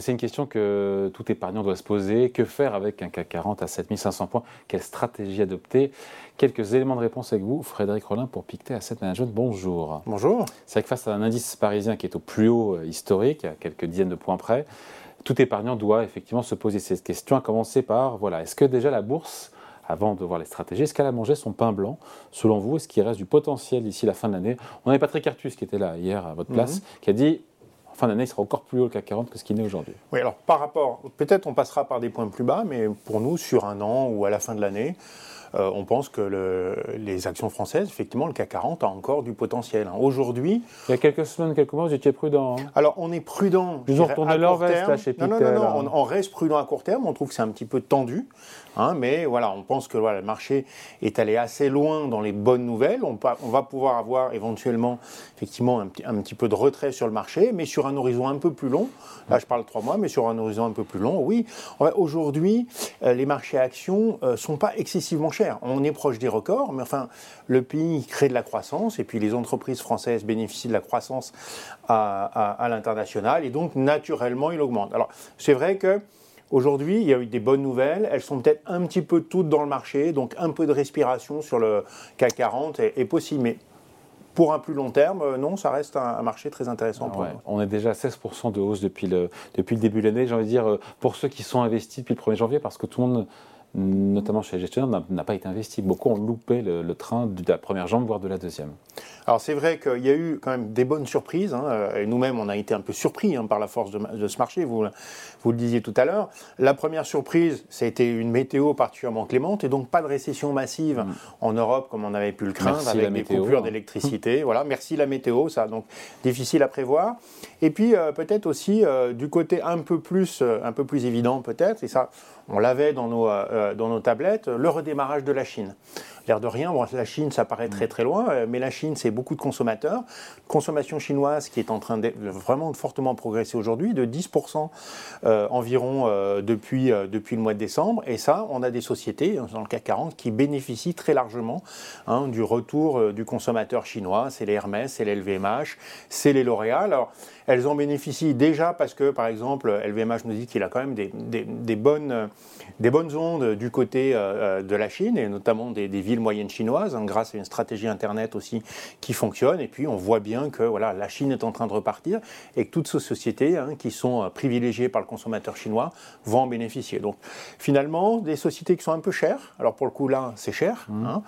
C'est une question que tout épargnant doit se poser. Que faire avec un CAC 40 à 7500 points? Quelle stratégie adopter? Quelques éléments de réponse avec vous. Frédéric Rollin pour Pictet Asset Management, bonjour. Bonjour. C'est vrai que face à un indice parisien qui est au plus haut euh, historique, à quelques dizaines de points près, tout épargnant doit effectivement se poser cette question, à commencer par, voilà, est-ce que déjà la bourse avant de voir les stratégies. Est-ce qu'elle a mangé son pain blanc, selon vous Est-ce qu'il reste du potentiel d'ici la fin de l'année? On avait Patrick Artus qui était là hier à votre place, mhm. qui a dit en fin d'année, il sera encore plus haut le CAC 40 que ce qu'il est aujourd'hui. Oui, alors par rapport, peut-être on passera par des points plus bas, mais pour nous, sur un an ou à la fin de l'année, euh, on pense que les actions françaises, effectivement, le CAC 40 a encore du potentiel. Hein. Aujourd'hui. Il y a quelques semaines, quelques mois, vous étiez prudent. Hein. Alors, on est prudent. Ils ont retourné leur veste là, chez Non, non, non, non on, reste prudent à court terme. On trouve que c'est un petit peu tendu. Hein, mais voilà, on pense que voilà, le marché est allé assez loin dans les bonnes nouvelles. On, on va pouvoir avoir éventuellement, effectivement, un, un, petit peu de retrait sur le marché, mais sur un horizon un peu plus long. Là, je parle de trois mois, mais sur un horizon un peu plus long, oui. Aujourd'hui, euh, les marchés actions ne euh, sont pas excessivement chers. On est proche des records, mais enfin, le pays crée de la croissance et puis les entreprises françaises bénéficient de la croissance à, l'international et donc naturellement, il augmente. Alors, c'est vrai que. Aujourd'hui, il y a eu des bonnes nouvelles. Elles sont peut-être un petit peu toutes dans le marché, donc un peu de respiration sur le CAC 40 est, possible. Mais pour un plus long terme, euh, non, ça reste un, marché très intéressant pour nous. On est déjà à 16% de hausse depuis le, depuis le début de l'année, j'ai envie de dire, euh, pour ceux qui sont investis depuis le 1er janvier, parce que tout le monde notamment chez les gestionnaires, n'a pas été investi. Beaucoup ont loupé le, train de la première jambe, voire de la deuxième. Alors c'est vrai qu'il y a eu quand même des bonnes surprises. Hein, et nous-mêmes, on a été un peu surpris hein, par la force de, ce marché, vous, vous le disiez tout à l'heure. La première surprise, ça a été une météo particulièrement clémente et donc pas de récession massive mm. en Europe comme on avait pu le craindre avec des coupures d'électricité. voilà, merci la météo, ça donc difficile à prévoir. Et puis euh, peut-être aussi euh, du côté un peu plus, euh, un peu plus évident peut-être, et ça on l'avait dans nos, dans nos tablettes, le redémarrage de la Chine. L'air de rien, bon, la Chine, ça paraît très très loin, euh, mais la Chine, c'est beaucoup de consommateurs. Consommation chinoise qui est en train de vraiment fortement progresser aujourd'hui, de 10% euh, environ euh, depuis, depuis le mois de décembre. Et ça, on a des sociétés dans le CAC 40 qui bénéficient très largement hein, du retour du consommateur chinois. C'est les Hermès, c'est les LVMH, c'est les L'Oréal. Alors, elles en bénéficient déjà parce que, par exemple, LVMH nous dit qu'il a quand même des, des, bonnes, des bonnes ondes du côté de la Chine, et notamment des, villes moyenne chinoise, hein, grâce à une stratégie Internet aussi qui fonctionne. Et puis on voit bien que voilà, la Chine est en train de repartir et que toutes ces sociétés hein, qui sont euh, privilégiées par le consommateur chinois vont en bénéficier. Donc finalement, des sociétés qui sont un peu chères, alors pour le coup là c'est cher, mmh. hein,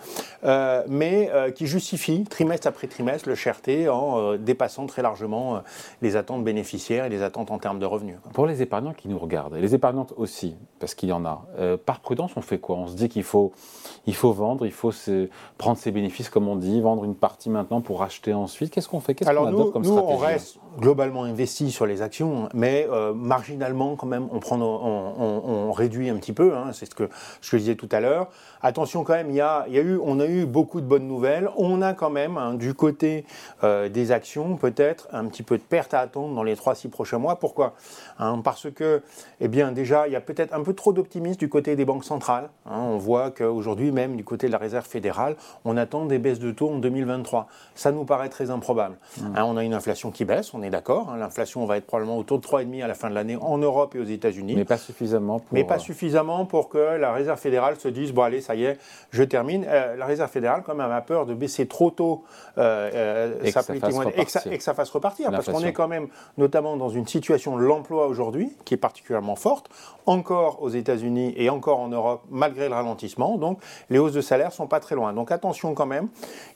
euh, mais euh, qui justifient trimestre après trimestre le cherté en dépassant très largement les attentes bénéficiaires et les attentes en termes de revenus. Pour les épargnants qui nous regardent, et les épargnantes aussi, parce qu'il y en a, par prudence on fait quoi? On se dit qu'il faut, il faut vendre, il faut prendre ses bénéfices, comme on dit, vendre une partie maintenant pour acheter ensuite. Qu'est-ce qu'on fait? Qu'est-ce qu'on adopte comme nous, on reste globalement investi sur les actions, mais euh, marginalement, quand même, on, prend, on, réduit un petit peu. Hein, c'est ce que, je disais tout à l'heure. Attention, quand même, il y a, il y a eu, on a eu beaucoup de bonnes nouvelles. On a quand même, hein, du côté euh, des actions, peut-être un petit peu de perte à attendre dans les 3-6 prochains mois. Pourquoi? Hein, Parce que, eh bien, déjà, il y a peut-être un peu trop d'optimisme du côté des banques centrales. on voit qu'aujourd'hui, même du côté de la réserve fédérale, on attend des baisses de taux en 2023. Ça nous paraît très improbable. Mmh. Hein, on a une inflation qui baisse, on est d'accord. Hein. L'inflation va être probablement autour de 3,5 à la fin de l'année en Europe et aux États-Unis. Mais pas suffisamment pour... Mais pas suffisamment pour que la réserve fédérale se dise, bon allez, ça y est, je termine. Euh, la réserve fédérale, quand même, a peur de baisser trop tôt euh, euh, et, que ça fasse repartir. Parce qu'on est quand même, notamment dans une situation de l'emploi aujourd'hui, qui est particulièrement forte, encore aux États-Unis et encore en Europe, malgré le ralentissement. Donc, les hausses de salaire sont pas très loin. Donc attention quand même,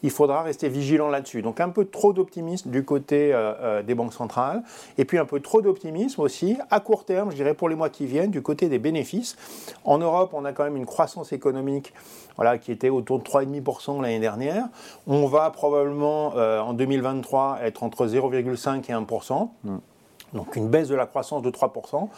il faudra rester vigilant là-dessus. Donc un peu trop d'optimisme du côté euh, euh, des banques centrales, et puis un peu trop d'optimisme aussi à court terme, je dirais pour les mois qui viennent, du côté des bénéfices. En Europe, on a quand même une croissance économique voilà, qui était autour de 3,5% l'année dernière. On va probablement euh, en 2023 être entre 0,5 et 1%. Donc une baisse de la croissance de 3%,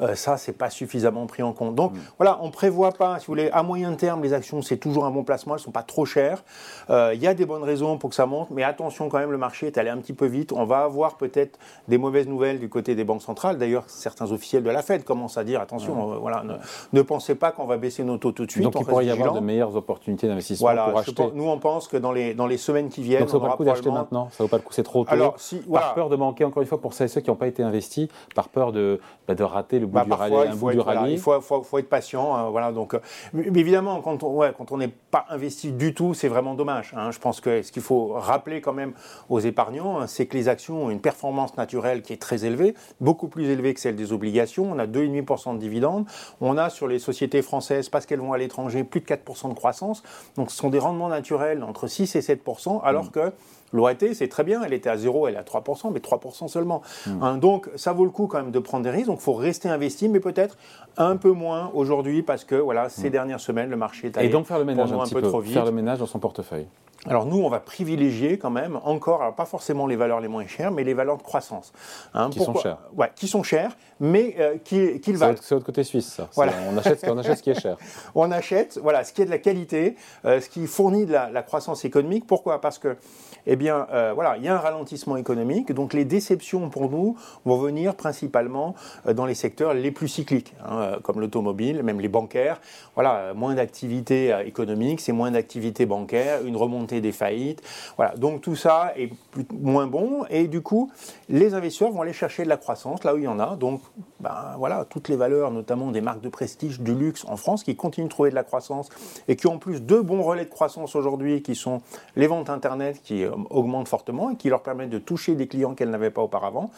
euh, ça, c'est pas suffisamment pris en compte. Donc mm. voilà, on prévoit pas, si vous voulez, à moyen terme, les actions, c'est toujours un bon placement, elles sont pas trop chères. Euh, il y a des bonnes raisons pour que ça monte, mais attention quand même, le marché est allé un petit peu vite. On va avoir peut-être des mauvaises nouvelles du côté des banques centrales. D'ailleurs, certains officiels de la Fed commencent à dire, attention, euh, voilà, ne, pensez pas qu'on va baisser nos taux tout de suite. Donc il pourrait y avoir de meilleures opportunités d'investissement pour acheter. nous, on pense que dans les, dans les semaines qui viennent, Donc ça vaut pas le coup d'acheter maintenant, ça vaut pas le coup, c'est trop tôt. Alors, si, Par peur de manquer, encore une fois, pour celles et ceux qui n'ont pas été été investis par peur de, bah, de rater le bout Bah, du parfois, rallye, il faut bout du être, voilà, il faut, faut- faut être patient. hein, voilà, donc, euh, mais évidemment, quand on ouais, n'est pas investi du tout, c'est vraiment dommage. hein. Je pense que ce qu'il faut rappeler quand même aux épargnants, hein, c'est que les actions ont une performance naturelle qui est très élevée, beaucoup plus élevée que celle des obligations. On a 2,5% de dividendes. On a sur les sociétés françaises, parce qu'elles vont à l'étranger, plus de 4% de croissance. Donc ce sont des rendements naturels entre 6 et 7%, alors Mm. que L'OAT, c'est très bien, elle était à 0, elle est à 3%, mais 3% seulement. Mm. Hein, donc, ça vaut le coup quand même de prendre des risques. Donc, il faut rester investi, mais peut-être un peu moins aujourd'hui, parce que voilà, ces dernières semaines, le marché est allé. Et donc faire le ménage pour nous un un petit peu peu, trop vite. faire le ménage dans son portefeuille. Alors nous, on va privilégier quand même encore, alors pas forcément les valeurs les moins chères, mais les valeurs de croissance. Hein, Qui sont chères. Ouais, qui sont chères, mais euh, qui, qui le valent. c'est votre côté suisse, ça. Voilà. On, achète, on achète ce qui est cher. On achète, voilà, ce qui est de la qualité, euh, ce qui fournit de la, la croissance économique. Pourquoi? Parce que, eh bien, euh, voilà, il y a un ralentissement économique, donc les déceptions pour nous vont venir principalement dans les secteurs les plus cycliques, hein, comme l'automobile, même les bancaires. Voilà, moins d'activité économique, c'est moins d'activité bancaire, une remontée des faillites. Voilà, donc tout ça est moins bon, et du coup, les investisseurs vont aller chercher de la croissance là où il y en a. Donc, ben, voilà, toutes les valeurs, notamment des marques de prestige, du luxe en France, qui continuent de trouver de la croissance et qui ont en plus deux bons relais de croissance aujourd'hui, qui sont les ventes Internet qui euh, augmentent fortement et qui leur permettent de toucher des clients qu'elles n'avaient pas auparavant,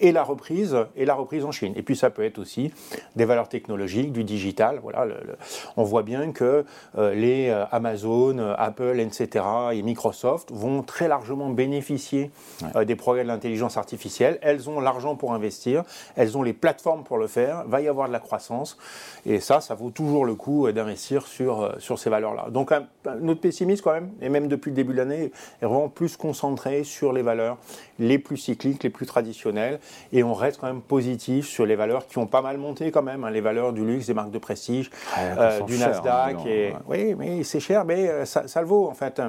et la reprise, et la reprise en Chine. Et puis ça peut être aussi des valeurs technologiques, du digital. Voilà, on voit bien que euh, les euh, Amazon, Apple, etc. et Microsoft vont très largement bénéficier euh, des progrès de l'intelligence artificielle. Elles ont l'argent pour investir, elles ont les plateformes pour le faire, va y avoir de la croissance. Et ça, ça vaut toujours le coup euh, d'investir sur, euh, sur ces valeurs-là. Donc un- notre pessimisme quand même, et même depuis le début de l'année, est vraiment plus concentré sur les valeurs les plus cycliques, les plus traditionnelles. Et on reste quand même positif sur les valeurs qui ont pas mal monté quand même, hein, les valeurs du luxe, des marques de prestige, Ouais, euh, du chères, Nasdaq. hein, et, Oui, mais c'est cher, mais ça, ça le vaut en fait.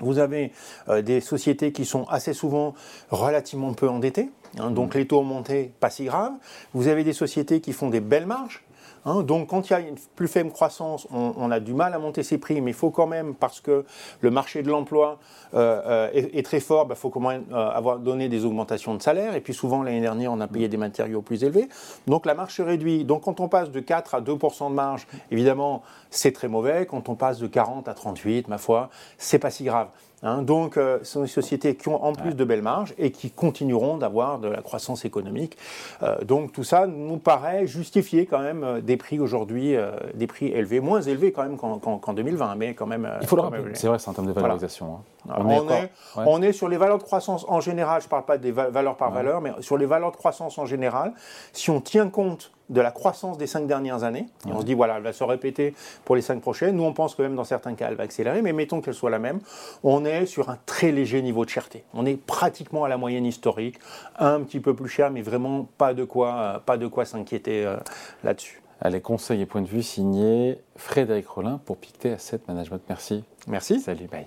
Vous avez euh, des sociétés qui sont assez souvent relativement peu endettées, hein, donc les taux ont monté, pas si grave. Vous avez des sociétés qui font des belles marges. Hein, donc quand il y a une plus faible croissance, on, a du mal à monter ses prix, mais il faut quand même, parce que le marché de l'emploi euh, euh, est, très fort, il faut quand même euh, avoir donné des augmentations de salaire. Et puis souvent, l'année dernière, on a payé des matériaux plus élevés. Donc la marge se réduit. Donc quand on passe de 4 à 2% de marge, évidemment, c'est très mauvais. Quand on passe de 40 à 38, ma foi, c'est pas si grave. Hein, donc, euh, ce sont des sociétés qui ont en plus de belles marges et qui continueront d'avoir de la croissance économique. Euh, donc, tout ça nous paraît justifier quand même euh, des prix aujourd'hui, euh, des prix élevés, moins élevés quand même qu'en qu'en- qu'en 2020, mais quand même. Il faut le rappeler. C'est vrai, c'est en termes de valorisation. hein. On est On, encore- est, ouais. on est sur les valeurs de croissance en général, je ne parle pas des va- valeurs par valeur, mais sur les valeurs de croissance en général, si on tient compte de la croissance des cinq dernières années, et on se dit, voilà, elle va se répéter pour les cinq prochaines, nous on pense que même dans certains cas, elle va accélérer, mais mettons qu'elle soit la même, on est sur un très léger niveau de cherté. On est pratiquement à la moyenne historique, un petit peu plus cher, mais vraiment pas de quoi, euh, pas de quoi s'inquiéter euh, là-dessus. Allez, conseils et points de vue signés Frédéric Rollin pour Pictet Asset Management. Merci. Merci. Salut, bye.